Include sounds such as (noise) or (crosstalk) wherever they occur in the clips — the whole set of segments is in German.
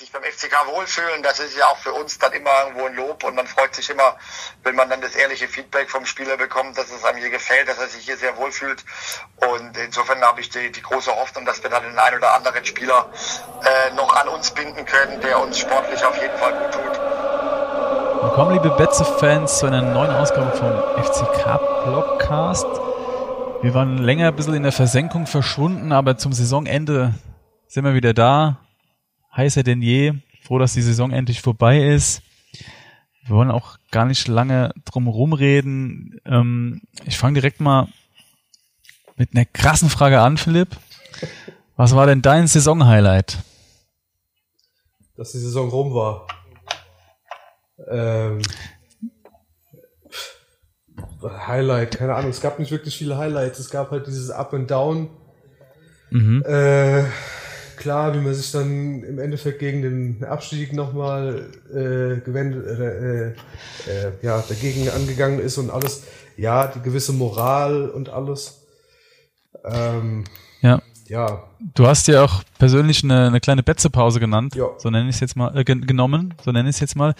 sich beim FCK wohlfühlen. Das ist ja auch für uns dann immer irgendwo ein Lob und man freut sich immer, wenn man dann das ehrliche Feedback vom Spieler bekommt, dass es einem hier gefällt, dass er sich hier sehr wohlfühlt. Und insofern habe ich die, die große Hoffnung, dass wir dann den einen oder anderen Spieler äh, noch an uns binden können, der uns sportlich auf jeden Fall gut tut. Willkommen, liebe Betze-Fans, zu einer neuen Ausgabe vom FCK-Blogcast. Wir waren länger ein bisschen in der Versenkung verschwunden, aber zum Saisonende sind wir wieder da. Heißer denn je. Froh, dass die Saison endlich vorbei ist. Wir wollen auch gar nicht lange drum rumreden. Ähm, ich fange direkt mal mit einer krassen Frage an, Philipp. Was war denn dein Saisonhighlight? Dass die Saison rum war. Ähm, Highlight, keine Ahnung, es gab nicht wirklich viele Highlights. Es gab halt dieses Up and Down. Mhm. Äh, klar, wie man sich dann im Endeffekt gegen den Abstieg nochmal äh, gewendet, äh, äh, ja, dagegen angegangen ist und alles. Ja, die gewisse Moral und alles. Ähm, ja. Ja. Du hast ja auch persönlich eine, eine kleine Betzepause genannt. Ja. So nenne ich es jetzt mal, äh, genommen, so nenne ich es jetzt mal.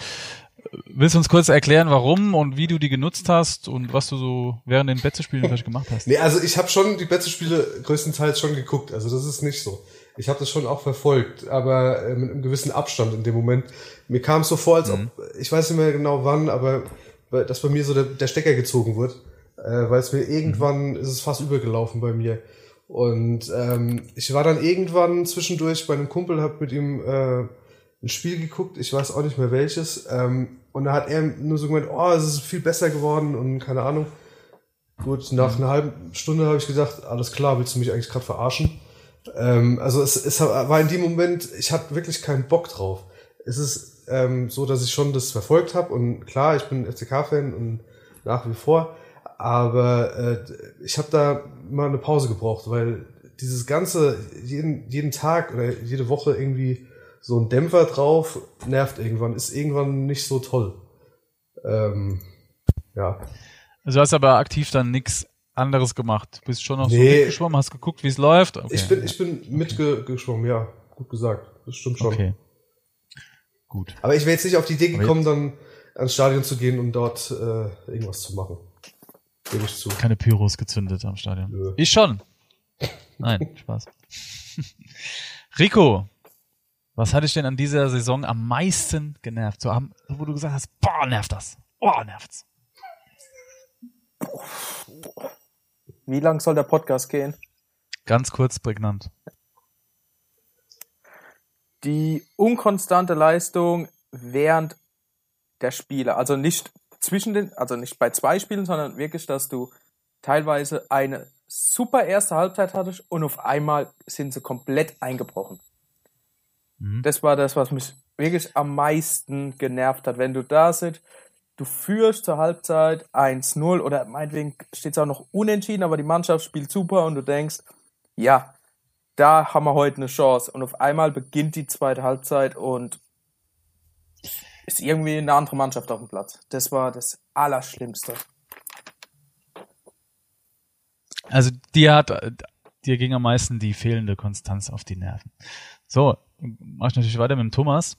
Willst du uns kurz erklären, warum und wie du die genutzt hast und was du so während den Betzespielen vielleicht gemacht hast? Nee, also ich habe schon die Betzespiele größtenteils schon geguckt, also das ist nicht so ich habe das schon auch verfolgt, aber äh, mit einem gewissen Abstand in dem Moment. Mir kam es so vor, als mhm. ob, ich weiß nicht mehr genau wann, aber dass bei mir so der, der Stecker gezogen wird, äh, weil es mir irgendwann mhm. ist es fast übergelaufen bei mir. Und ähm, ich war dann irgendwann zwischendurch bei einem Kumpel, hab mit ihm äh, ein Spiel geguckt, ich weiß auch nicht mehr welches, ähm, und da hat er nur so gemeint, oh, es ist viel besser geworden und keine Ahnung. Gut, nach mhm. einer halben Stunde habe ich gedacht, alles klar, willst du mich eigentlich gerade verarschen? Ähm, also es, es war in dem Moment, ich hatte wirklich keinen Bock drauf. Es ist ähm, so, dass ich schon das verfolgt habe und klar, ich bin FCK-Fan und nach wie vor, aber äh, ich habe da mal eine Pause gebraucht, weil dieses ganze jeden, jeden Tag oder jede Woche irgendwie so ein Dämpfer drauf nervt irgendwann, ist irgendwann nicht so toll. Ähm, ja. Also du hast aber aktiv dann nichts anderes gemacht? Du bist schon noch nee. so mitgeschwommen, hast geguckt, wie es läuft? Okay. Ich bin, ich bin mitgeschwommen, ja. Gut gesagt. Das stimmt schon. Okay. Gut. Aber ich wäre jetzt nicht auf die Idee gekommen, dann ans Stadion zu gehen und dort äh, irgendwas zu machen. Gebe ich zu. Keine Pyros gezündet am Stadion. Nö. Ich schon. Nein, (laughs) Spaß. Rico, was hat dich denn an dieser Saison am meisten genervt? So, wo du gesagt hast, boah, nervt das. Boah, nervt's. Wie lang soll der Podcast gehen? Ganz kurz prägnant. Die unkonstante Leistung während der Spiele, also nicht zwischen den, also nicht bei zwei Spielen, sondern wirklich, dass du teilweise eine super erste Halbzeit hattest und auf einmal sind sie komplett eingebrochen. Mhm. Das war das, was mich wirklich am meisten genervt hat. Wenn du da sitzt, du führst zur Halbzeit 1-0 oder meinetwegen steht es auch noch unentschieden, aber die Mannschaft spielt super und du denkst, ja, da haben wir heute eine Chance. Und auf einmal beginnt die zweite Halbzeit und ist irgendwie eine andere Mannschaft auf dem Platz. Das war das Allerschlimmste. Also dir hat, dir ging am meisten die fehlende Konstanz auf die Nerven. So, mach ich natürlich weiter mit dem Thomas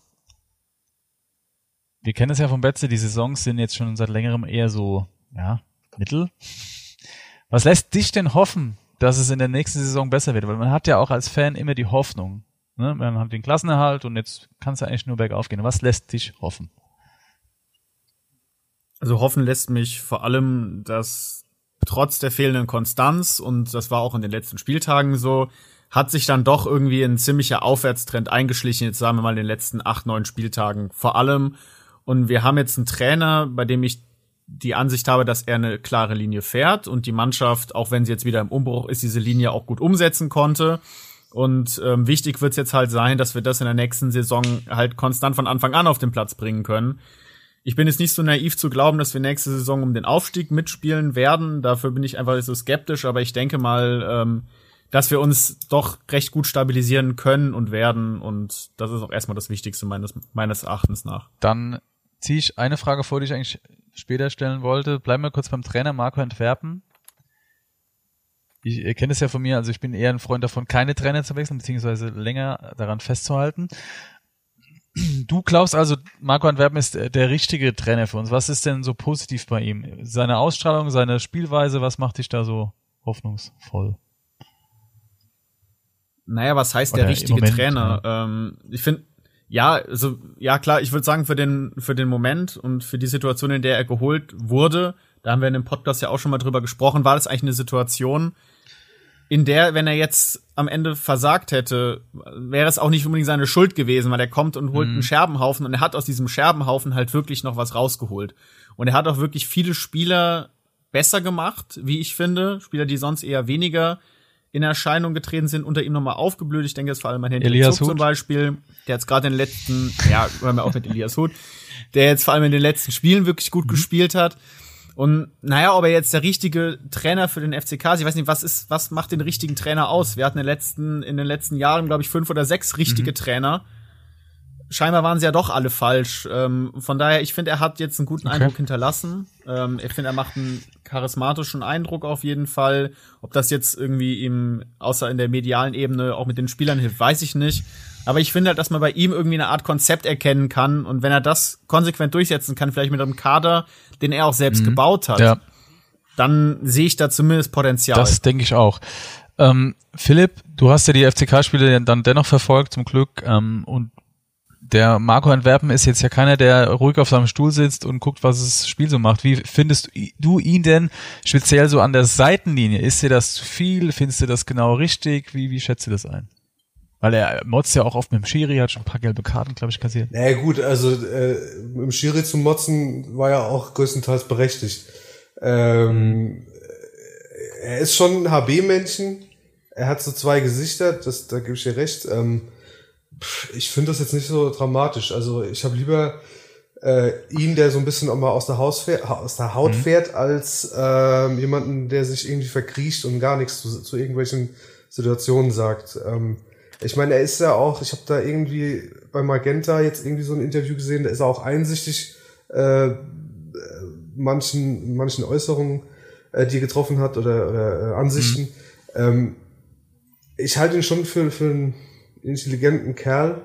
wir kennen es ja von Betze, die Saisons sind jetzt schon seit längerem eher so, ja, mittel. Was lässt dich denn hoffen, dass es in der nächsten Saison besser wird? Weil man hat ja auch als Fan immer die Hoffnung. Ne? Man hat den Klassenerhalt und jetzt kann es ja eigentlich nur bergauf gehen. Was lässt dich hoffen? Also hoffen lässt mich vor allem, dass trotz der fehlenden Konstanz, und das war auch in den letzten Spieltagen so, hat sich dann doch irgendwie ein ziemlicher Aufwärtstrend eingeschlichen, jetzt sagen wir mal in den letzten acht, neun Spieltagen. Vor allem und wir haben jetzt einen Trainer, bei dem ich die Ansicht habe, dass er eine klare Linie fährt und die Mannschaft, auch wenn sie jetzt wieder im Umbruch ist, diese Linie auch gut umsetzen konnte. Und ähm, wichtig wird es jetzt halt sein, dass wir das in der nächsten Saison halt konstant von Anfang an auf den Platz bringen können. Ich bin jetzt nicht so naiv zu glauben, dass wir nächste Saison um den Aufstieg mitspielen werden. Dafür bin ich einfach so skeptisch, aber ich denke mal, ähm, dass wir uns doch recht gut stabilisieren können und werden. Und das ist auch erstmal das Wichtigste meines, meines Erachtens nach. Dann ziehe ich eine Frage vor, die ich eigentlich später stellen wollte. Bleiben wir kurz beim Trainer Marco Entwerpen. Ich, ihr kennt es ja von mir, also ich bin eher ein Freund davon, keine Trainer zu wechseln, beziehungsweise länger daran festzuhalten. du glaubst also, Marco Antwerpen ist der, der richtige Trainer für uns. Was ist denn so positiv bei ihm? Seine Ausstrahlung, seine Spielweise, was macht dich da so hoffnungsvoll? Naja, was heißt der Oder im richtige Trainer? Ähm, ich finde, ja, also, ja klar, ich würde sagen, für den, für den Moment und für die Situation, in der er geholt wurde, da haben wir in dem Podcast ja auch schon mal drüber gesprochen, war das eigentlich eine Situation, in der, wenn er jetzt am Ende versagt hätte, wäre es auch nicht unbedingt seine Schuld gewesen, weil er kommt und holt Mhm. einen Scherbenhaufen und er hat aus diesem Scherbenhaufen halt wirklich noch was rausgeholt. Und er hat auch wirklich viele Spieler besser gemacht, wie ich finde. Spieler, die sonst eher weniger in Erscheinung getreten sind, unter ihm nochmal aufgeblüht. Ich denke jetzt vor allem an Hendrik Elias Zuck zum. Beispiel, der jetzt gerade in den letzten, ja, hören wir auch mit Elias Huth, der jetzt vor allem in den letzten Spielen wirklich gut gespielt hat. Und naja, ob er jetzt der richtige Trainer für den FCK ist, ich weiß nicht, was ist, was macht den richtigen Trainer aus? Wir hatten in den letzten, in den letzten Jahren, glaube ich, fünf oder sechs richtige Trainer. Scheinbar waren sie ja doch alle falsch. Ähm, von daher, ich finde, er hat jetzt einen guten Okay. Eindruck hinterlassen. Ähm, ich finde, er macht einen charismatischen Eindruck auf jeden Fall. Ob das jetzt irgendwie ihm, außer in der medialen Ebene, auch mit den Spielern hilft, weiß ich nicht. Aber ich finde halt, dass man bei ihm irgendwie eine Art Konzept erkennen kann. Und wenn er das konsequent durchsetzen kann, vielleicht mit einem Kader, den er auch selbst gebaut hat, Mhm. Ja, dann sehe ich da zumindest Potenzial. das denke ich auch. Ähm, Philipp, du hast ja die FCK-Spiele dann dennoch verfolgt, zum Glück. Ähm, und der Marco Antwerpen ist jetzt ja keiner, der ruhig auf seinem Stuhl sitzt und guckt, was das Spiel so macht. Wie findest du ihn denn speziell so an der Seitenlinie? Ist dir das zu viel? Findest du das genau richtig? Wie, wie schätzt du das ein? Weil er motzt ja auch oft mit dem Schiri, hat schon ein paar gelbe Karten, glaube ich, kassiert. Naja gut, also äh, im Schiri zu motzen war ja auch größtenteils berechtigt. Ähm, er ist schon ein HB-Männchen. Er hat so zwei Gesichter, das, da gebe ich dir recht. Ähm, ich finde das jetzt nicht so dramatisch. Also ich habe lieber äh, ihn, der so ein bisschen auch mal aus der, Haus fährt, aus der Haut fährt, als ähm, jemanden, der sich irgendwie verkriecht und gar nichts zu, zu irgendwelchen Situationen sagt. Ähm, ich meine, er ist ja auch, ich habe da irgendwie bei Magenta jetzt irgendwie so ein Interview gesehen, da ist er auch einsichtig äh, äh, manchen, manchen Äußerungen, äh, die er getroffen hat oder, oder äh, Ansichten. Ähm, ich halte ihn schon für, für einen intelligenten Kerl,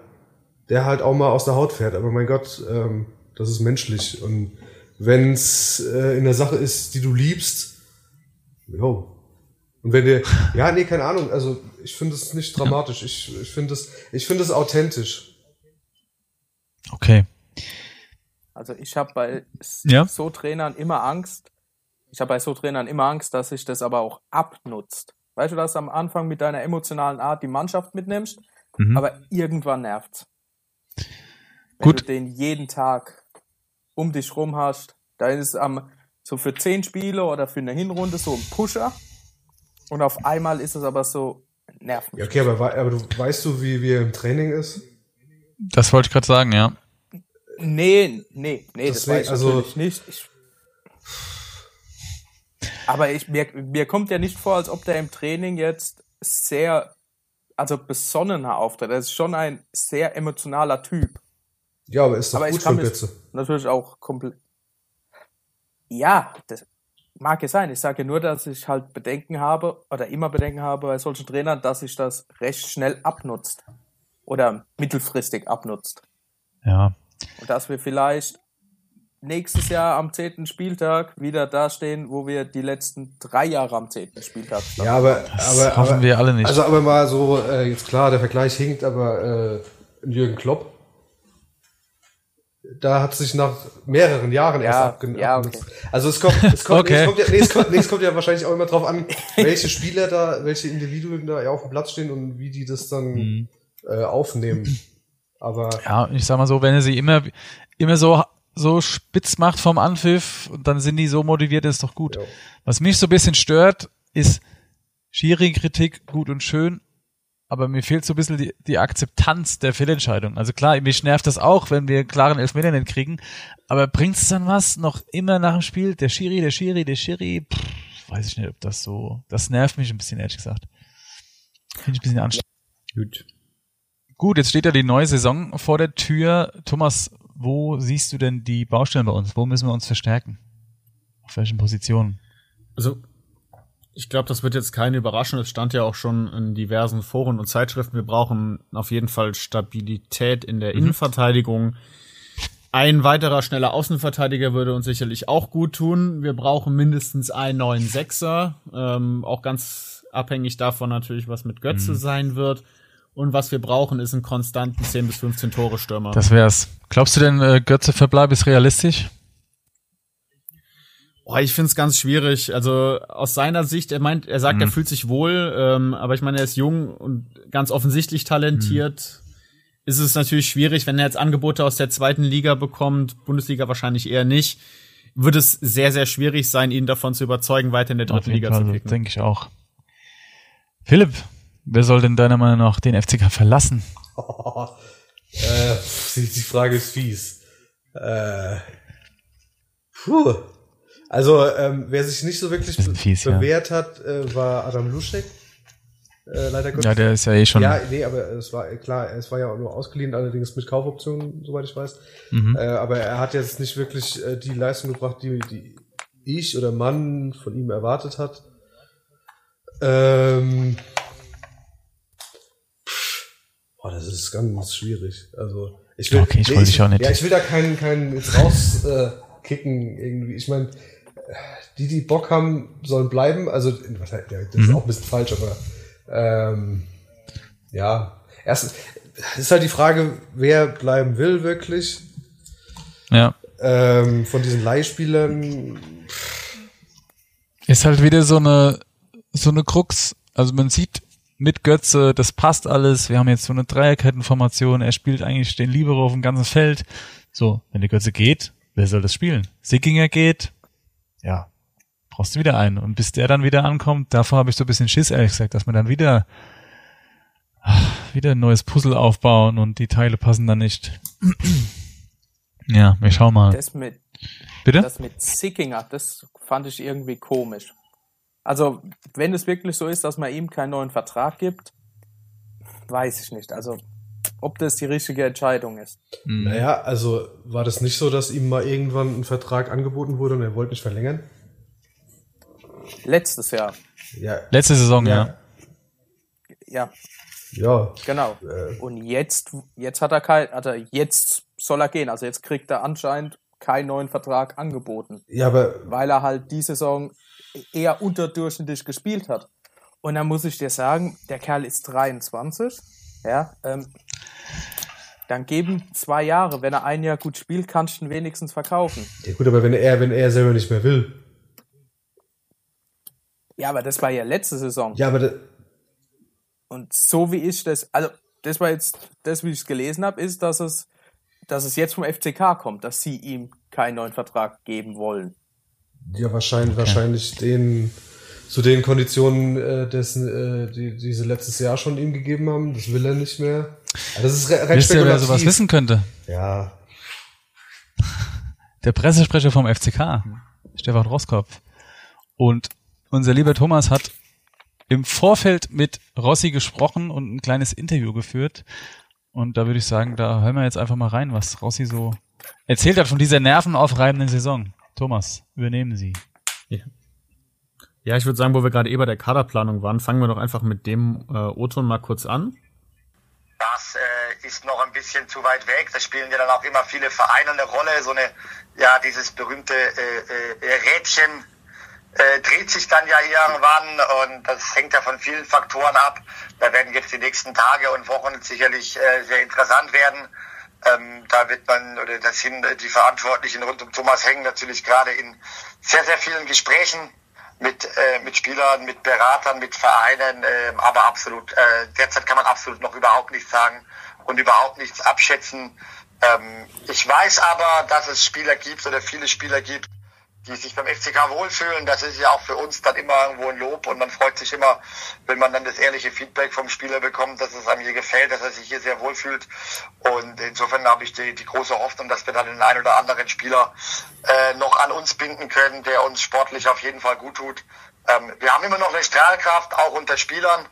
der halt auch mal aus der Haut fährt. Aber mein Gott, ähm, das ist menschlich. Und wenn's äh, in der Sache ist, die du liebst, jo. Und wenn dir, ja, nee, keine Ahnung, also ich finde es nicht dramatisch. Ich, ich finde es, ich finde es authentisch. Okay. Also ich habe bei Ja. so Trainern immer Angst. Ich habe bei so Trainern immer Angst, dass sich das aber auch abnutzt. Weißt du, dass du am Anfang mit deiner emotionalen Art die Mannschaft mitnimmst, Mhm. aber irgendwann nervt's. Wenn Gut. du den jeden Tag um dich rum hast, da ist es am so für zehn Spiele oder für eine Hinrunde so ein Pusher und auf einmal ist es aber so nervt mich. Ja, okay, aber, aber du, weißt du, wie, wie er im Training ist? Das wollte ich gerade sagen, ja. Nee, nee, nee, das Deswegen, weiß ich also- natürlich nicht. Ich, aber ich, mir, mir kommt ja nicht vor, als ob der im Training jetzt sehr, also besonnener auftritt. Er ist schon ein sehr emotionaler Typ. Ja, aber ist doch Aber ich gut kann für mich- Betze. Natürlich auch komplett. Ja, das mag es sein. Ich sage nur, dass ich halt Bedenken habe oder immer Bedenken habe bei solchen Trainern, dass sich das recht schnell abnutzt. Oder mittelfristig abnutzt. Ja. Und dass wir vielleicht nächstes Jahr am 10. Spieltag wieder dastehen, wo wir die letzten drei Jahre am 10. Spieltag standen. Ja, aber, Das aber, hoffen aber wir alle nicht. Also aber mal so, äh, jetzt klar, der Vergleich hinkt, aber äh, Jürgen Klopp, da hat sich nach mehreren Jahren erst Ja, abgen ja, abgen- okay. Also es kommt, es kommt, Okay. nee, es kommt ja, nee, es kommt, nee, es kommt ja wahrscheinlich auch immer drauf an, (laughs) welche Spieler da, welche Individuen da auf dem Platz stehen und wie die das dann Mhm. äh, aufnehmen. Aber Ja, ich sag mal so, wenn er sie immer, immer so, so spitz macht vom Anpfiff, und dann sind die so motiviert, ist doch gut. Ja. Was mich so ein bisschen stört, ist Schiri-Kritik gut und schön, aber mir fehlt so ein bisschen die, die Akzeptanz der Fehlentscheidung. Also klar, mich nervt das auch, wenn wir einen klaren Elfmeter nicht kriegen, aber bringt es dann was? Noch immer nach dem Spiel, der Schiri, der Schiri, der Schiri, pff, weiß ich nicht, ob das so, das nervt mich ein bisschen, ehrlich gesagt. Finde ich ein bisschen anstrengend. Gut. Gut, jetzt steht ja die neue Saison vor der Tür. Thomas, wo siehst du denn die Baustellen bei uns? Wo müssen wir uns verstärken? Auf welchen Positionen? Also, Ich glaube, das wird jetzt keine Überraschung. Es stand ja auch schon in diversen Foren und Zeitschriften. Wir brauchen auf jeden Fall Stabilität in der mhm. Innenverteidigung. Ein weiterer schneller Außenverteidiger würde uns sicherlich auch gut tun. Wir brauchen mindestens einen neuen Sechser. Ähm, auch ganz abhängig davon natürlich, was mit Götze mhm. sein wird. Und was wir brauchen, ist einen konstanten 10 bis 15 Tore Stürmer. Das wär's. Glaubst du denn, äh, Götze Verbleib ist realistisch? Oh, ich finde es ganz schwierig. Also aus seiner Sicht, er meint, er sagt, mhm. er fühlt sich wohl, ähm, aber ich meine, er ist jung und ganz offensichtlich talentiert. Mhm. Ist es natürlich schwierig, wenn er jetzt Angebote aus der zweiten Liga bekommt, Bundesliga wahrscheinlich eher nicht, wird es sehr, sehr schwierig sein, ihn davon zu überzeugen, weiter in der dritten Liga Fall, zu kicken. Denke ich auch. Philipp, wer soll denn deiner Meinung nach den FCK verlassen? Oh, (laughs) äh, die Frage ist fies. Äh, puh. Also, ähm, wer sich nicht so wirklich fies, bewährt ja. hat, äh, war Adam Luschek. Äh, leider Gottes. Ja, der ist ja eh schon. Ja, nee, aber es war klar, es war ja auch nur ausgeliehen, allerdings mit Kaufoptionen, soweit ich weiß. Mhm. Äh, aber er hat jetzt nicht wirklich äh, die Leistung gebracht, die, die ich oder man von ihm erwartet hat. Ähm, boah, das ist ganz schwierig. Also ich will, okay, ich, nee, ich, auch nicht. Ja, ich will da keinen keinen jetzt rauskicken äh, irgendwie. Ich meine, die, die Bock haben, sollen bleiben. Also, das ist mhm. auch ein bisschen falsch, aber ähm, ja, erst ist halt die Frage, wer bleiben will wirklich. Ja. Ähm, von diesen Leihspielern. Ist halt wieder so eine so eine Krux. Also man sieht mit Götze, das passt alles. Wir haben jetzt so eine Dreierkettenformation. Er spielt eigentlich den Libero auf dem ganzen Feld. So, wenn der Götze geht, wer soll das spielen? Sickinger geht, ja, brauchst du wieder einen. Und bis der dann wieder ankommt, davor habe ich so ein bisschen Schiss, ehrlich gesagt, dass wir dann wieder, wieder ein neues Puzzle aufbauen und die Teile passen dann nicht. ja, wir schauen mal. Das mit, Bitte? Das mit Sickinger, das fand ich irgendwie komisch. Also, wenn es wirklich so ist, dass man ihm keinen neuen Vertrag gibt, weiß ich nicht. Also, ob das die richtige Entscheidung ist. Mhm. Naja, also war das nicht so, dass ihm mal irgendwann ein Vertrag angeboten wurde und er wollte nicht verlängern? Letztes Jahr. Ja. Letzte Saison, ja. Ja. Ja. Genau. Äh. Und jetzt, jetzt hat er kein, hat er, jetzt soll er gehen. Also jetzt kriegt er anscheinend keinen neuen Vertrag angeboten. Ja, aber. Weil er halt die Saison eher unterdurchschnittlich gespielt hat. Und dann muss ich dir sagen, der Kerl ist 23. Ja, ähm, dann geben zwei Jahre. Wenn er ein Jahr gut spielt, kannst du ihn wenigstens verkaufen. Ja gut, aber wenn er, wenn er selber nicht mehr will. Ja, aber das war ja letzte Saison. Ja, aber und so wie ich das, also das war jetzt das, wie ich es gelesen habe, ist, dass es, dass es jetzt vom FCK kommt, dass sie ihm keinen neuen Vertrag geben wollen. Ja, wahrscheinlich, okay. wahrscheinlich den zu den Konditionen, äh, dessen, äh, die, die sie letztes Jahr schon ihm gegeben haben. Das will er nicht mehr. Also das ist re recht Wisst ihr, wer sowas wissen könnte? Ja. Der Pressesprecher vom FCK, Stefan Roskopf. Und unser lieber Thomas hat im Vorfeld mit Rossi gesprochen und ein kleines Interview geführt. Und da würde ich sagen, da hören wir jetzt einfach mal rein, was Rossi so erzählt hat von dieser nervenaufreibenden Saison. Thomas, übernehmen Sie. Ja. Ja, ich würde sagen, wo wir gerade eh bei der Kaderplanung waren, fangen wir doch einfach mit dem äh, O-Ton mal kurz an. Das äh, ist noch ein bisschen zu weit weg. Da spielen ja dann auch immer viele Vereine eine Rolle. So eine, ja, dieses berühmte äh, äh, Rädchen äh, dreht sich dann ja irgendwann und das hängt ja von vielen Faktoren ab. Da werden jetzt die nächsten Tage und Wochen sicherlich äh, sehr interessant werden. Ähm, da wird man, oder das sind die Verantwortlichen rund um Thomas Heng natürlich gerade in sehr, sehr vielen Gesprächen mit, äh, mit Spielern, mit Beratern, mit Vereinen, äh, aber absolut, äh, derzeit kann man absolut noch überhaupt nichts sagen und überhaupt nichts abschätzen. Ähm, ich weiß aber, dass es Spieler gibt oder viele Spieler gibt, die sich beim FCK wohlfühlen. Das ist ja auch für uns dann immer irgendwo ein Lob und man freut sich immer, wenn man dann das ehrliche Feedback vom Spieler bekommt, dass es einem hier gefällt, dass er sich hier sehr wohlfühlt. Und insofern habe ich die, die große Hoffnung, dass wir dann den einen oder anderen Spieler äh, noch an uns binden können, der uns sportlich auf jeden Fall gut tut. Ähm, wir haben immer noch eine Strahlkraft, auch unter Spielern.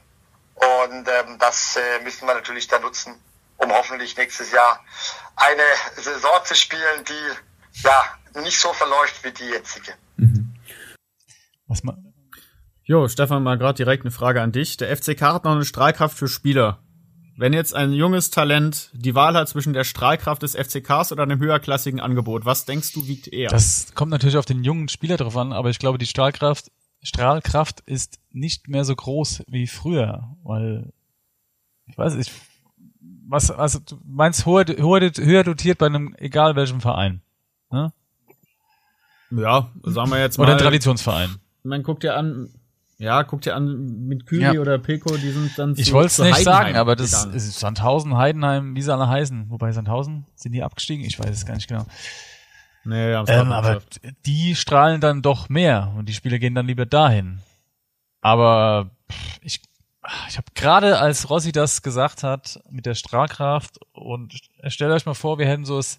Und ähm, das äh, müssen wir natürlich dann nutzen, um hoffentlich nächstes Jahr eine Saison zu spielen, die ja nicht so verläuft wie die jetzige. Mhm. Was man Jo, Stefan, mal gerade direkt eine Frage an dich. Der FCK hat noch eine Strahlkraft für Spieler. Wenn jetzt ein junges Talent die Wahl hat zwischen der Strahlkraft des FCKs oder einem höherklassigen Angebot, was denkst du wiegt eher? Das kommt natürlich auf den jungen Spieler drauf an, aber ich glaube, die Strahlkraft, Strahlkraft ist nicht mehr so groß wie früher, weil ich weiß nicht, was, also du meinst höher, höher, höher dotiert bei einem egal welchem Verein. Ne? Ja, sagen wir jetzt mal. Oder ein Traditionsverein. Man guckt ja an, ja, guckt ja an mit Küri Ja. oder Peko, die sind dann Ich zu- wollte es nicht Heidenheim sagen, aber das gegangen. ist Sandhausen, Heidenheim, wie sie alle heißen. Wobei Sandhausen, sind die abgestiegen? Ich weiß es gar nicht genau. Nee, haben's Ähm, aber die strahlen dann doch mehr und die Spieler gehen dann lieber dahin. Aber ich, ich habe gerade, als Rossi das gesagt hat mit der Strahlkraft und stellt euch mal vor, wir hätten so das,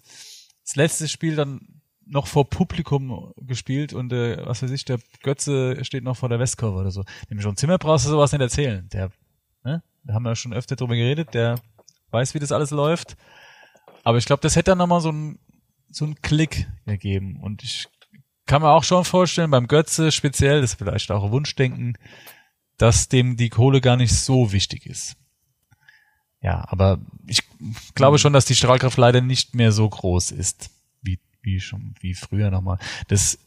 das letzte Spiel dann noch vor Publikum gespielt und äh, was weiß ich, der Götze steht noch vor der Westkurve oder so. Dem schon Zimmer brauchst du sowas nicht erzählen. Der, ne? Da haben wir schon öfter drüber geredet, der weiß, wie das alles läuft. Aber ich glaube, das hätte dann nochmal so ein so einen Klick ergeben. Und ich kann mir auch schon vorstellen, beim Götze speziell, das ist vielleicht auch Wunschdenken, dass dem die Kohle gar nicht so wichtig ist. Ja, aber ich glaube schon, dass die Strahlkraft leider nicht mehr so groß ist, wie, schon, wie früher nochmal. Das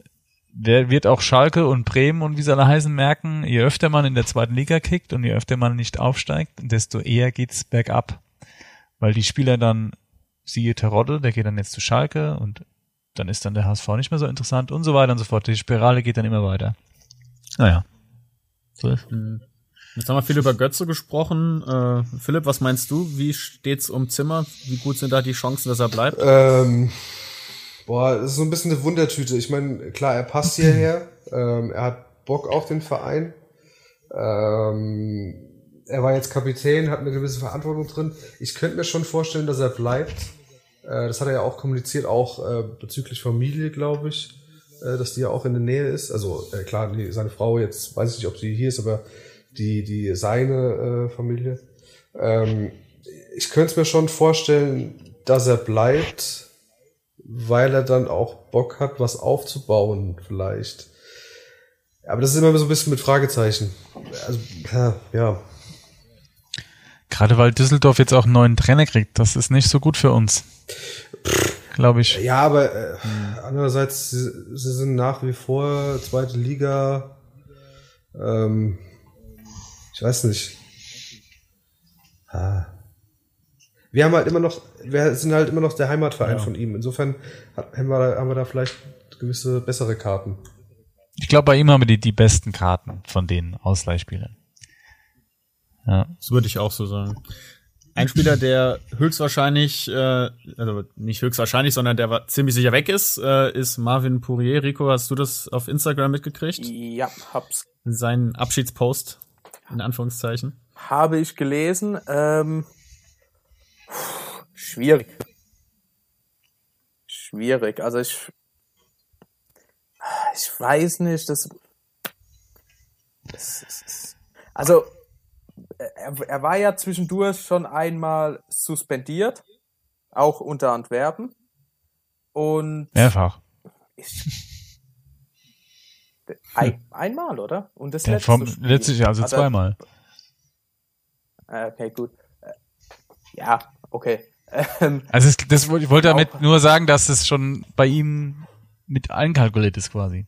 der wird auch Schalke und Bremen und wie sie alle heißen merken, je öfter man in der zweiten Liga kickt und je öfter man nicht aufsteigt, desto eher geht's bergab. Weil die Spieler dann siehe Terodde, der geht dann jetzt zu Schalke und dann ist dann der HSV nicht mehr so interessant und so weiter und so fort. Die Spirale geht dann immer weiter. Naja. So ist. Hm. Jetzt haben wir viel über Götze gesprochen. Äh, Philipp, was meinst du? Wie steht's um Zimmer? Wie gut sind da die Chancen, dass er bleibt? Ähm, boah, das ist so ein bisschen eine Wundertüte. Ich meine, klar, er passt hierher. (laughs) ähm, er hat Bock auf den Verein. Ähm, er war jetzt Kapitän, hat eine gewisse Verantwortung drin. Ich könnte mir schon vorstellen, dass er bleibt. Äh, das hat er ja auch kommuniziert, auch äh, bezüglich Familie, glaube ich, äh, dass die ja auch in der Nähe ist. Also äh, klar, die, seine Frau jetzt, weiß ich nicht, ob sie hier ist, aber die, die seine äh, Familie. Ähm, ich könnte es mir schon vorstellen, dass er bleibt, weil er dann auch Bock hat, was aufzubauen, vielleicht. Aber das ist immer so ein bisschen mit Fragezeichen. Also, ja. Gerade weil Düsseldorf jetzt auch einen neuen Trainer kriegt, das ist nicht so gut für uns. Glaube ich. Ja, aber äh, andererseits, sie, sie sind nach wie vor zweite Liga. Ähm, ich weiß nicht. Ah. Wir haben halt immer noch, wir sind halt immer noch der Heimatverein Ja. von ihm. Insofern hat, haben, wir, da- haben wir da vielleicht gewisse bessere Karten. Ich glaube, bei ihm haben wir die, die besten Karten von den Ausleihspielern. Ja. Das würde ich auch so sagen. Ein Spieler, der höchstwahrscheinlich, äh, also nicht höchstwahrscheinlich, sondern der ziemlich sicher weg ist, äh, ist Marvin Pourier. Rico, hast du das auf Instagram mitgekriegt? Ja, hab's. Sein Abschiedspost, in Anführungszeichen. Habe ich gelesen. Ähm, schwierig. Schwierig. Also ich, ich weiß nicht, das, das ist, also er, er war ja zwischendurch schon einmal suspendiert, auch unter Antwerpen. Und Mehrfach. ein, einmal, oder? Und das Der letzte vom, Spiel. letztes Jahr, also er- zweimal. Ah, Okay, gut. Äh, Ja, okay. Ähm, Also es, das, wollte- ich wollte damit Auch- nur sagen, dass es schon bei ihm mit einkalkuliert ist quasi.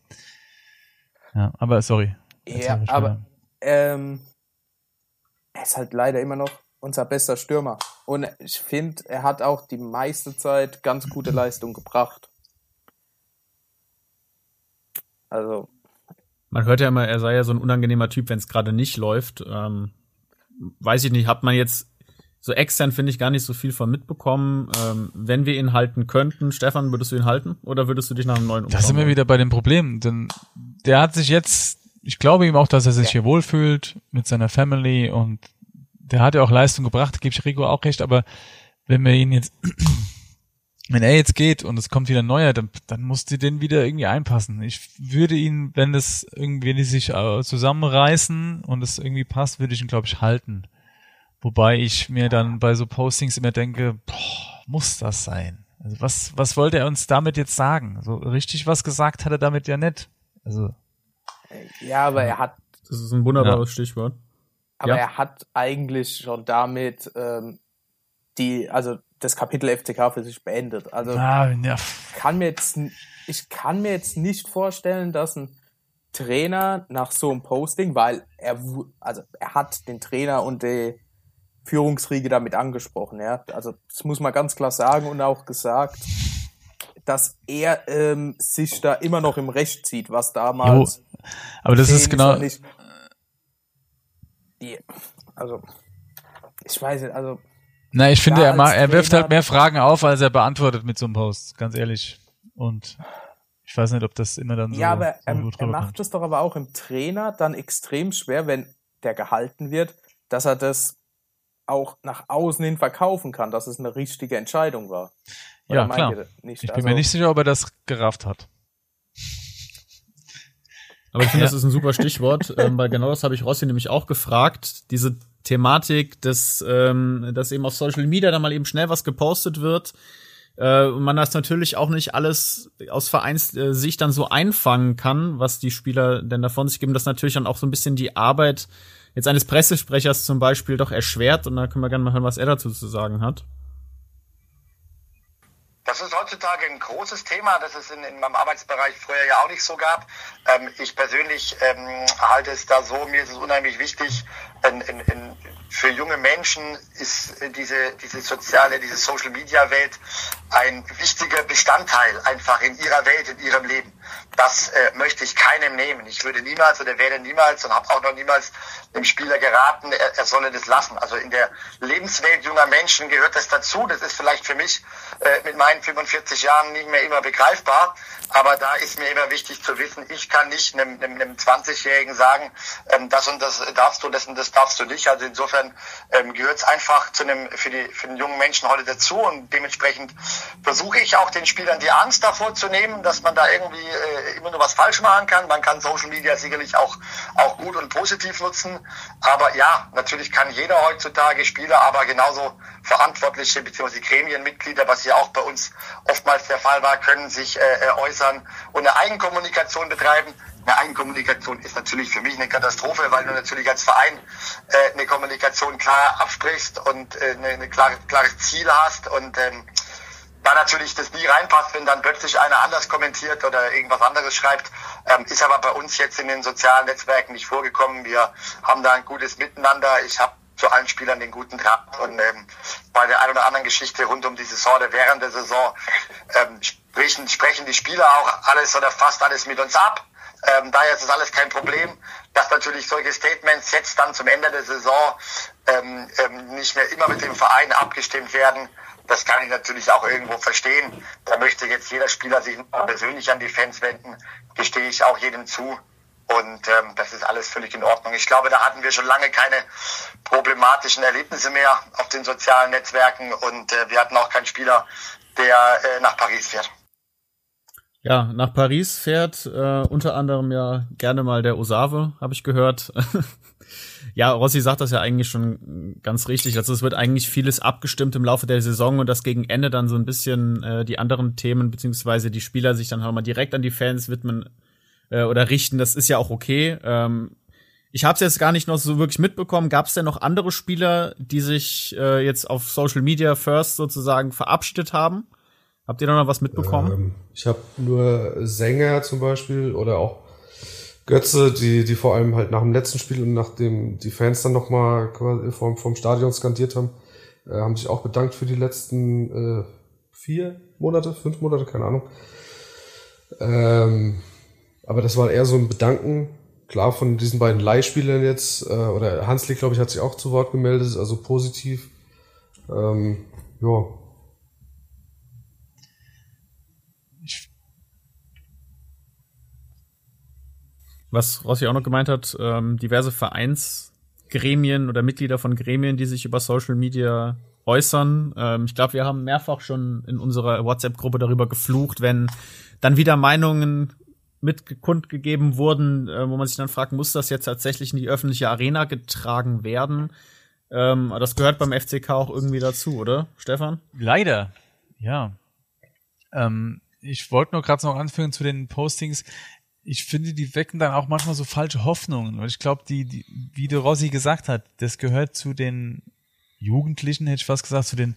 Ja, aber sorry. Ja, aber ähm, er ist halt leider immer noch unser bester Stürmer. Und ich finde, er hat auch die meiste Zeit ganz gute Leistung gebracht. Also, Man hört ja immer, er sei ja so ein unangenehmer Typ, wenn es gerade nicht läuft. Ähm, weiß ich nicht, hat man jetzt so extern, finde ich, gar nicht so viel von mitbekommen. Ähm, wenn wir ihn halten könnten, Stefan, würdest du ihn halten oder würdest du dich nach einem neuen Da sind wir umschauen? wieder bei dem Problem, denn der hat sich jetzt, ich glaube ihm auch, dass er sich hier wohlfühlt mit seiner Family und der hat ja auch Leistung gebracht, gebe ich Rico auch recht, aber wenn wir ihn jetzt, (clears throat) wenn er jetzt geht und es kommt wieder ein neuer, dann, dann musst du den wieder irgendwie einpassen. Ich würde ihn, wenn das irgendwie, wenn die sich äh, zusammenreißen und es irgendwie passt, würde ich ihn, glaube ich, halten. Wobei ich mir dann bei so Postings immer denke, boah, muss das sein? Also was, was wollte er uns damit jetzt sagen? So richtig was gesagt hat er damit ja nicht. Also, ja, aber er hat, Das ist ein wunderbares ja. Stichwort. Aber ja. er hat eigentlich schon damit ähm, die, also das Kapitel FCK für sich beendet. Also ah, ja. kann mir jetzt, ich kann mir jetzt nicht vorstellen, dass ein Trainer nach so einem Posting, weil er, also er hat den Trainer und die Führungsriege damit angesprochen. Ja? Also das muss man ganz klar sagen und auch gesagt, dass er ähm, sich da immer noch im Recht zieht, was damals. Jo, aber das ist genau. Nicht, die, also ich weiß nicht, also. Na, ich finde, er, er wirft halt mehr Fragen auf, als er beantwortet mit so einem Post, ganz ehrlich. Und ich weiß nicht, ob das immer dann so. Ja, aber so er, er macht es doch aber auch im Trainer dann extrem schwer, wenn der gehalten wird, dass er das auch nach außen hin verkaufen kann, dass es eine richtige Entscheidung war. Oder ja, klar. ich bin also, mir nicht sicher, ob er das gerafft hat. (laughs) Aber ich finde, das ist ein super Stichwort, (laughs) ähm, weil genau das habe ich Rossi nämlich auch gefragt. Diese Thematik, dass, ähm, dass eben auf Social Media dann mal eben schnell was gepostet wird äh, und man das natürlich auch nicht alles aus Vereinssicht dann so einfangen kann, was die Spieler denn davon sich geben, das natürlich dann auch so ein bisschen die Arbeit jetzt eines Pressesprechers zum Beispiel doch erschwert und da können wir gerne mal hören, was er dazu zu sagen hat. Das ist heutzutage ein großes Thema, das es in, in meinem Arbeitsbereich früher ja auch nicht so gab. Ähm, ich persönlich ähm, halte es da so, mir ist es unheimlich wichtig, in, in, in, für junge Menschen ist diese, diese soziale, diese Social Media Welt ein wichtiger Bestandteil einfach in ihrer Welt, in ihrem Leben. Das äh, möchte ich keinem nehmen. Ich würde niemals oder werde niemals und habe auch noch niemals dem Spieler geraten, er, er solle das lassen. Also in der Lebenswelt junger Menschen gehört das dazu. Das ist vielleicht für mich äh, mit meinen 45 Jahren nicht mehr immer begreifbar. Aber da ist mir immer wichtig zu wissen, ich kann nicht einem, einem, einem 20-Jährigen sagen, ähm, das und das darfst du, das und das darfst du nicht. Also insofern ähm, gehört es einfach zu einem, für, die, für den jungen Menschen heute dazu. Und dementsprechend versuche ich auch den Spielern die Angst davor zu nehmen, dass man da irgendwie äh, immer nur was falsch machen kann. Man kann Social Media sicherlich auch, auch gut und positiv nutzen. Aber ja, natürlich kann jeder heutzutage Spieler, aber genauso Verantwortliche bzw. Gremienmitglieder, was ja auch bei uns oftmals der Fall war, können sich äh, äh, äußern und eine Eigenkommunikation betreiben. Eine Eigenkommunikation ist natürlich für mich eine Katastrophe, weil du natürlich als Verein äh, eine Kommunikation klar absprichst und äh, eine, eine klare, klares Ziel hast und ähm, da natürlich das nie reinpasst, wenn dann plötzlich einer anders kommentiert oder irgendwas anderes schreibt, ähm, ist aber bei uns jetzt in den sozialen Netzwerken nicht vorgekommen. Wir haben da ein gutes Miteinander. Ich habe zu allen Spielern den guten Draht und ähm, bei der einen oder anderen Geschichte rund um die Saison oder während der Saison ähm, sprechen, sprechen die Spieler auch alles oder fast alles mit uns ab. Ähm, daher ist es alles kein Problem, dass natürlich solche Statements jetzt dann zum Ende der Saison ähm, ähm, nicht mehr immer mit dem Verein abgestimmt werden. Das kann ich natürlich auch irgendwo verstehen. Da möchte jetzt jeder Spieler sich persönlich an die Fans wenden, gestehe ich auch jedem zu. Und ähm, das ist alles völlig in Ordnung. Ich glaube, da hatten wir schon lange keine problematischen Erlebnisse mehr auf den sozialen Netzwerken und äh, wir hatten auch keinen Spieler, der äh, nach Paris fährt. Ja, nach Paris fährt äh, unter anderem ja gerne mal der Osave, habe ich gehört. (laughs) ja, Rossi sagt das ja eigentlich schon ganz richtig. Also es wird eigentlich vieles abgestimmt im Laufe der Saison und das gegen Ende dann so ein bisschen äh, die anderen Themen beziehungsweise die Spieler sich dann halt mal direkt an die Fans widmen äh, oder richten. Das ist ja auch okay. Ähm, ich habe es jetzt gar nicht noch so wirklich mitbekommen. Gab es denn noch andere Spieler, die sich äh, jetzt auf Social Media First sozusagen verabschiedet haben? Habt ihr da noch was mitbekommen? Ähm, ich habe nur Sänger zum Beispiel oder auch Götze, die, die vor allem halt nach dem letzten Spiel und nachdem die Fans dann nochmal vom, vom Stadion skandiert haben, äh, haben sich auch bedankt für die letzten äh, vier Monate, fünf Monate, keine Ahnung. Ähm, aber das war eher so ein Bedanken, klar von diesen beiden Leihspielern jetzt, äh, oder Hansli, glaube ich, hat sich auch zu Wort gemeldet, also positiv. Ähm, ja, Was Rossi auch noch gemeint hat, ähm, diverse Vereinsgremien oder Mitglieder von Gremien, die sich über Social Media äußern. Ähm, ich glaube, wir haben mehrfach schon in unserer WhatsApp-Gruppe darüber geflucht, wenn dann wieder Meinungen mitgekundgegeben wurden, äh, wo man sich dann fragt, muss das jetzt tatsächlich in die öffentliche Arena getragen werden? Ähm, das gehört beim FCK auch irgendwie dazu, oder, Stefan? Leider, ja. Ähm, ich wollte nur gerade noch anfügen zu den Postings ich finde, die wecken dann auch manchmal so falsche Hoffnungen. Und ich glaube, die, die, wie der Rossi gesagt hat, das gehört zu den Jugendlichen, hätte ich fast gesagt, zu den,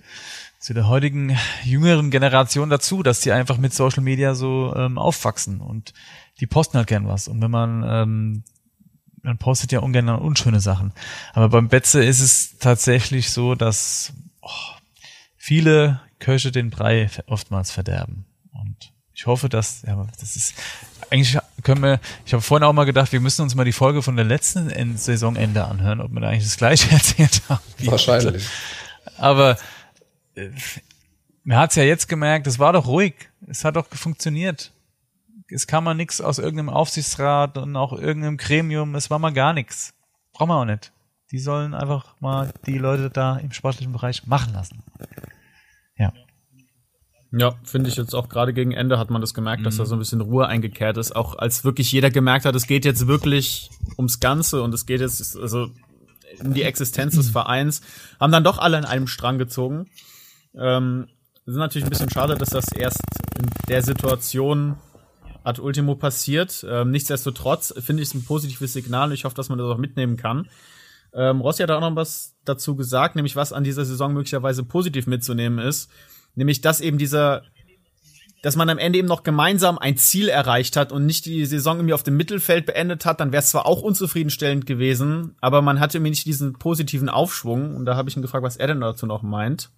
zu der heutigen jüngeren Generation dazu, dass die einfach mit Social Media so ähm, aufwachsen und die posten halt gern was. Und wenn man, ähm, man postet ja ungern unschöne Sachen. Aber beim Betze ist es tatsächlich so, dass oh, viele Köche den Brei oftmals verderben. Und ich hoffe, dass, ja, das ist, eigentlich können wir, ich habe vorhin auch mal gedacht, wir müssen uns mal die Folge von der letzten Saisonende anhören, ob wir da eigentlich das Gleiche (laughs) erzählt haben. Wahrscheinlich. Aber äh, man hat's ja jetzt gemerkt, es war doch ruhig. Es hat doch funktioniert. Es kam mal nichts aus irgendeinem Aufsichtsrat und auch irgendeinem Gremium. Es war mal gar nichts. Brauchen wir auch nicht. Die sollen einfach mal die Leute da im sportlichen Bereich machen lassen. Ja. Ja, finde ich jetzt auch gerade gegen Ende hat man das gemerkt, mhm. dass da so ein bisschen Ruhe eingekehrt ist. Auch als wirklich jeder gemerkt hat, es geht jetzt wirklich ums Ganze und es geht jetzt also um die Existenz des Vereins, haben dann doch alle in einem Strang gezogen. Ähm, es ist natürlich ein bisschen schade, dass das erst in der Situation ad ultimo passiert. Ähm, nichtsdestotrotz finde ich es ein positives Signal und ich hoffe, dass man das auch mitnehmen kann. Ähm, Rossi hat auch noch was dazu gesagt, nämlich was an dieser Saison möglicherweise positiv mitzunehmen ist. Nämlich, dass eben dieser, dass man am Ende eben noch gemeinsam ein Ziel erreicht hat und nicht die Saison irgendwie auf dem Mittelfeld beendet hat, dann wäre es zwar auch unzufriedenstellend gewesen, aber man hatte mir nicht diesen positiven Aufschwung. Und da habe ich ihn gefragt, was er denn dazu noch meint.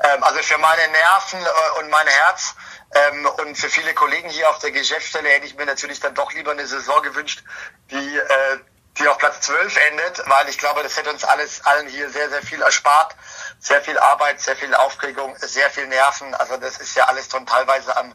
Ähm, also für meine Nerven äh, und mein Herz ähm, und für viele Kollegen hier auf der Geschäftsstelle hätte ich mir natürlich dann doch lieber eine Saison gewünscht, die äh, die auf Platz 12 endet, weil ich glaube, das hätte uns alles allen hier sehr, sehr viel erspart. Sehr viel Arbeit, sehr viel Aufregung, sehr viel Nerven. Also das ist ja alles schon teilweise an,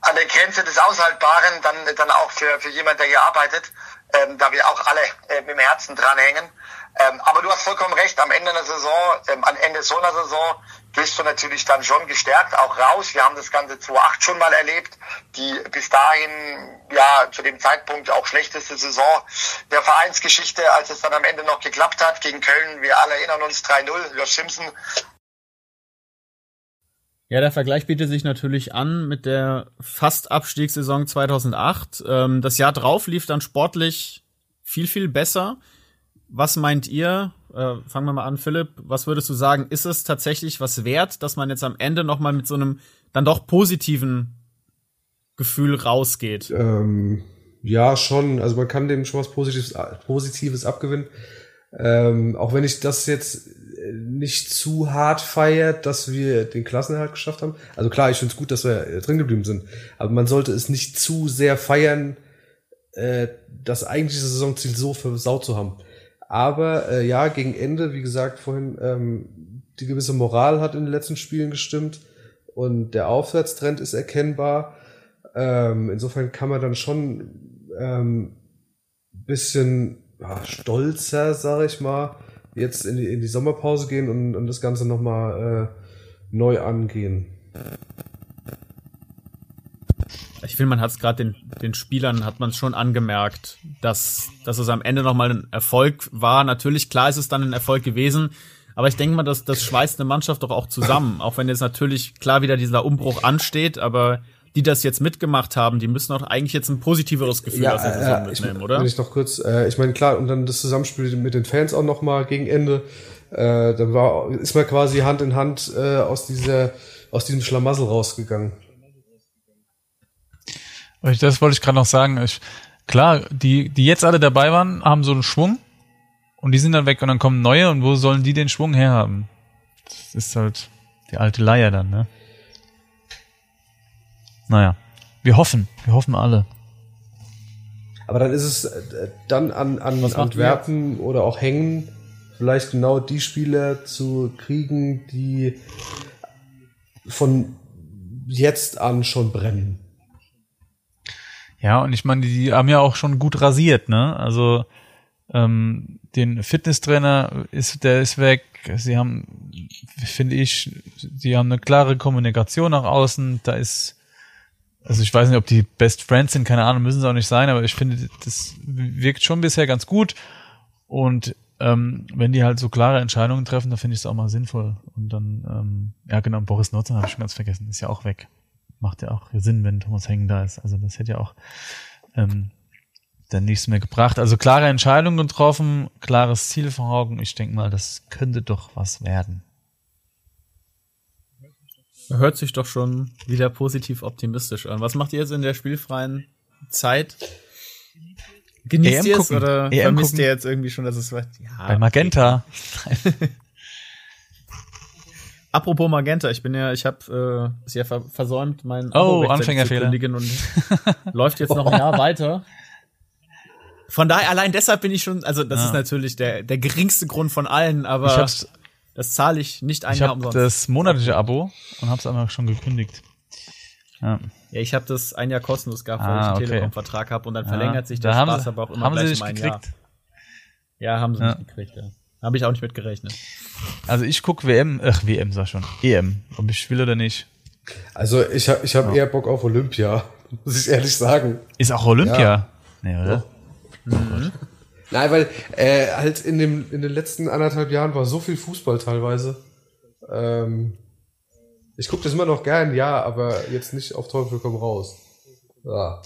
an der Grenze des Aushaltbaren, dann, dann auch für, für jemand, der hier arbeitet, ähm, da wir auch alle äh, dem Herzen dranhängen. Ähm, aber du hast vollkommen recht, am Ende einer Saison, ähm, am Ende so einer Saison gehst du natürlich dann schon gestärkt auch raus. Wir haben das Ganze 2008 schon mal erlebt, die bis dahin, ja, zu dem Zeitpunkt auch schlechteste Saison der Vereinsgeschichte, als es dann am Ende noch geklappt hat gegen Köln. Wir alle erinnern uns 3-0, Josh Simpson. Ja, der Vergleich bietet sich natürlich an mit der Fast-Abstiegssaison 2008. Ähm, das Jahr drauf lief dann sportlich viel, viel besser. Was meint ihr? Äh, fangen wir mal an, Philipp. Was würdest du sagen? Ist es tatsächlich was wert, dass man jetzt am Ende noch mal mit so einem dann doch positiven Gefühl rausgeht? Ähm, ja, schon. Also man kann dem schon was Positives, Positives abgewinnen. Ähm, auch wenn ich das jetzt nicht zu hart feiert, dass wir den Klassenerhalt geschafft haben. Also klar, ich finde es gut, dass wir drin geblieben sind, aber man sollte es nicht zu sehr feiern, äh, das eigentliche Saisonziel so versaut zu haben. Aber äh, ja, gegen Ende, wie gesagt, vorhin, ähm, die gewisse Moral hat in den letzten Spielen gestimmt und der Aufwärtstrend ist erkennbar. Ähm, insofern kann man dann schon ähm, bisschen ja, stolzer, sag ich mal, jetzt in die, in die Sommerpause gehen und, und das Ganze nochmal äh, neu angehen. Ich finde, man hat es gerade den, den Spielern, hat man es schon angemerkt, dass, dass es am Ende nochmal ein Erfolg war. Natürlich, klar ist es dann ein Erfolg gewesen, aber ich denke mal, dass das schweißt eine Mannschaft doch auch zusammen. (laughs) Auch wenn jetzt natürlich klar wieder dieser Umbruch ansteht, aber die das jetzt mitgemacht haben, die müssen auch eigentlich jetzt ein positiveres Gefühl ja, aus der Saison äh, mitnehmen, ich, oder? Wenn ich noch kurz, äh, ich meine, klar, und dann das Zusammenspiel mit den Fans auch nochmal gegen Ende, äh, dann war, ist man quasi Hand in Hand äh, aus dieser, aus diesem Schlamassel rausgegangen. Das wollte ich gerade noch sagen. Ich, klar, die, die jetzt alle dabei waren, haben so einen Schwung und die sind dann weg und dann kommen neue und wo sollen die den Schwung herhaben? Das ist halt die alte Leier dann, ne? Naja, wir hoffen, wir hoffen alle. Aber dann ist es äh, dann an, an Antwerpen oder auch Hängen, vielleicht genau die Spieler zu kriegen, die von jetzt an schon brennen. Ja, und ich meine, die haben ja auch schon gut rasiert, ne? Also ähm, den Fitnesstrainer ist, der ist weg. Sie haben, finde ich, sie haben eine klare Kommunikation nach außen. Da ist, also ich weiß nicht, ob die Best Friends sind, keine Ahnung, müssen sie auch nicht sein, aber ich finde, das wirkt schon bisher ganz gut. Und ähm, wenn die halt so klare Entscheidungen treffen, dann finde ich es auch mal sinnvoll. Und dann, ähm, ja genau, Boris Notzer habe ich schon ganz vergessen, ist ja auch weg. macht ja auch Sinn, wenn Thomas Hengen da ist. Also das hätte ja auch ähm, dann nichts mehr gebracht. Also klare Entscheidung getroffen, klares Ziel vor Augen. Ich denke mal, das könnte doch was werden. Hört sich doch schon wieder positiv optimistisch an. Was macht ihr jetzt in der spielfreien Zeit? Genießt EM ihr es oder EM vermisst gucken. ihr jetzt irgendwie schon, dass es? Ja, Bei Magenta. (laughs) Apropos Magenta, ich bin ja, ich habe äh, es ja ver versäumt, mein Oh, Anfängerfehler. zu und (laughs) läuft jetzt noch ein Jahr weiter. Von daher, allein deshalb bin ich schon, also das Ja. ist natürlich der, der geringste Grund von allen, aber Ich hab's, das zahle ich nicht ein ich Jahr hab umsonst. das monatliche Abo und hab's einfach schon gekündigt. Ja. ja, ich habe das ein Jahr kostenlos gehabt, weil Ah, ich einen okay. Telekom-Vertrag habe und dann Ja, verlängert sich da der haben Spaß sie, aber auch immer haben gleich sie um ein gekriegt. Jahr. Ja, haben sie Ja. nicht gekriegt, ja. Habe ich auch nicht mit gerechnet. Also ich guck WM, ach WM sag schon, EM, ob ich will oder nicht. Also ich habe ich hab eher Bock auf Olympia, (laughs) muss ich ehrlich sagen. Ist auch Olympia. Nee, oder? Nein, weil äh, halt in, dem, in den letzten anderthalb Jahren war so viel Fußball teilweise. Ähm, ich gucke das immer noch gern, ja, aber jetzt nicht auf Teufel komm raus. Ja.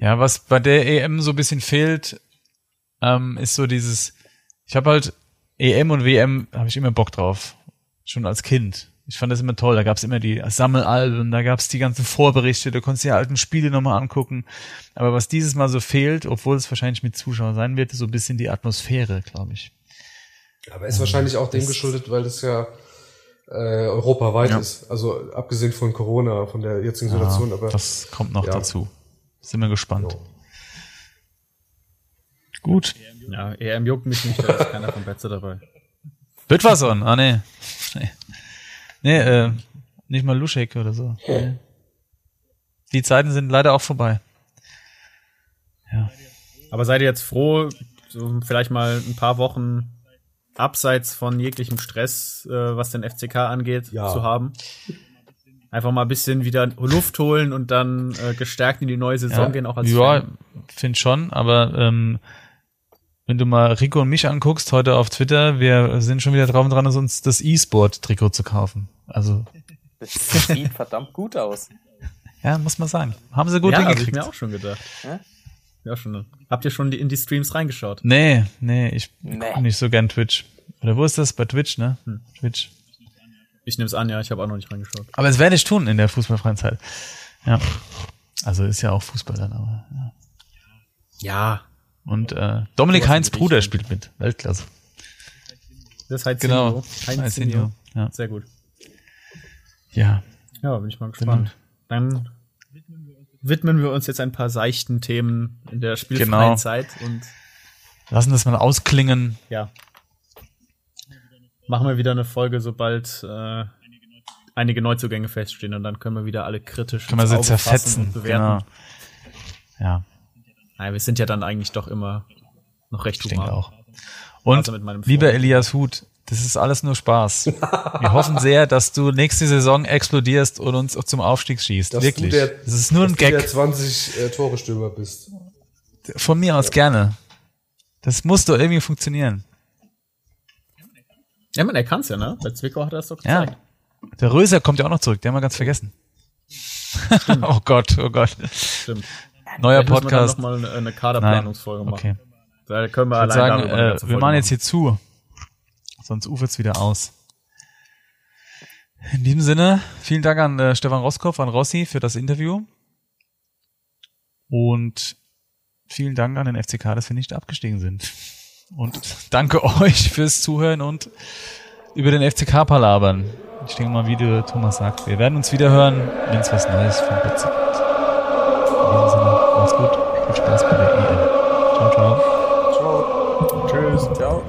Ja, was bei der EM so ein bisschen fehlt, ähm, ist so dieses, ich habe halt EM und WM habe ich immer Bock drauf, schon als Kind. Ich fand das immer toll, da gab's immer die Sammelalben, da gab's die ganzen Vorberichte, da konntest du die alten Spiele nochmal angucken. Aber was dieses Mal so fehlt, obwohl es wahrscheinlich mit Zuschauern sein wird, ist so ein bisschen die Atmosphäre, glaube ich. Aber ist wahrscheinlich auch dem geschuldet, weil das ja äh, europaweit Ja. ist. Also abgesehen von Corona, von der jetzigen Situation. aber das kommt noch Ja. dazu. Sind wir gespannt. Jo. Gut. Ja, EM juckt mich nicht, da ist keiner von Betze dabei. Wird was on? Ah, nee. Nee, nee äh, nicht mal Luschek oder so. Nee. Die Zeiten sind leider auch vorbei. Ja. Aber seid ihr jetzt froh, so vielleicht mal ein paar Wochen abseits von jeglichem Stress, äh, was den FCK angeht, Ja. zu haben? Einfach mal ein bisschen wieder Luft holen und dann äh, gestärkt in die neue Saison gehen, auch als ja, Fan. find schon, aber ähm, wenn du mal Rico und mich anguckst heute auf Twitter, wir sind schon wieder drauf und dran, uns das E-Sport-Trikot zu kaufen. Also, Das sieht verdammt gut aus. ja, muss man sagen. Haben sie gut ja, hab ich hingekriegt. mir auch schon gedacht. Ja? Ja, schon. Habt ihr schon die, in die Streams reingeschaut? Nee, nee, ich Nee. guck nicht so gern Twitch. Oder wo ist das? Bei Twitch, ne? Hm. Twitch. Ich nehme es an, ja, ich habe auch noch nicht reingeschaut. Aber das werde ich tun in der fußballfreien Zeit. Ja. Also ist ja auch Fußball dann, aber. Ja. Ja, Und äh, Dominik Heinz Bruder spielt mit. Weltklasse. das halt Genau. Heinz. Zinio, Ja. Sehr gut. ja. Ja, bin ich mal gespannt. Dann widmen wir uns jetzt ein paar seichten Themen in der spielfreien Genau. Zeit und Lassen das mal ausklingen. ja. Machen wir wieder eine Folge, sobald äh, einige Neuzugänge feststehen und dann können wir wieder alle kritisch Können wir sie zerfetzen. und bewerten. Genau. Ja, Nein, wir sind ja dann eigentlich doch immer noch recht ich denke human. auch. Und Also mit meinem lieber. Elias Huth, das ist alles nur Spaß. Wir hoffen sehr, dass du nächste Saison explodierst und uns auch zum Aufstieg schießt. Dass Wirklich. Du der, das ist nur ein dass Du der Gag. 20 äh, Tore Stürmer bist. Von mir aus gerne. Das muss doch irgendwie funktionieren. Ja, man, er kann's ja, ne? Bei Zwickau hat er es doch gezeigt. Ja. Der Röser kommt ja auch noch zurück, den haben wir ganz vergessen. (laughs) oh Gott, oh Gott. Stimmt. Neuer Vielleicht müssen wir dann Podcast. noch mal eine, eine Nein. Kaderplanungsfolge machen. Okay. Da können wir Ich würde allein sagen, äh, wir machen jetzt hier zu. Sonst ufert's wieder aus. In diesem Sinne, vielen Dank an äh, Stefan Roskopf, an Rossi für das Interview. Und vielen Dank an den FCK, dass wir nicht abgestiegen sind. Und danke (laughs) euch fürs Zuhören und über den FCK palabern. Ich denke mal, wie der Thomas sagt, wir werden uns wieder hören, wenn es was Neues von Betze Viel Spaß bei der EM. Ciao, ciao. Ciao. Tschüss. Ciao.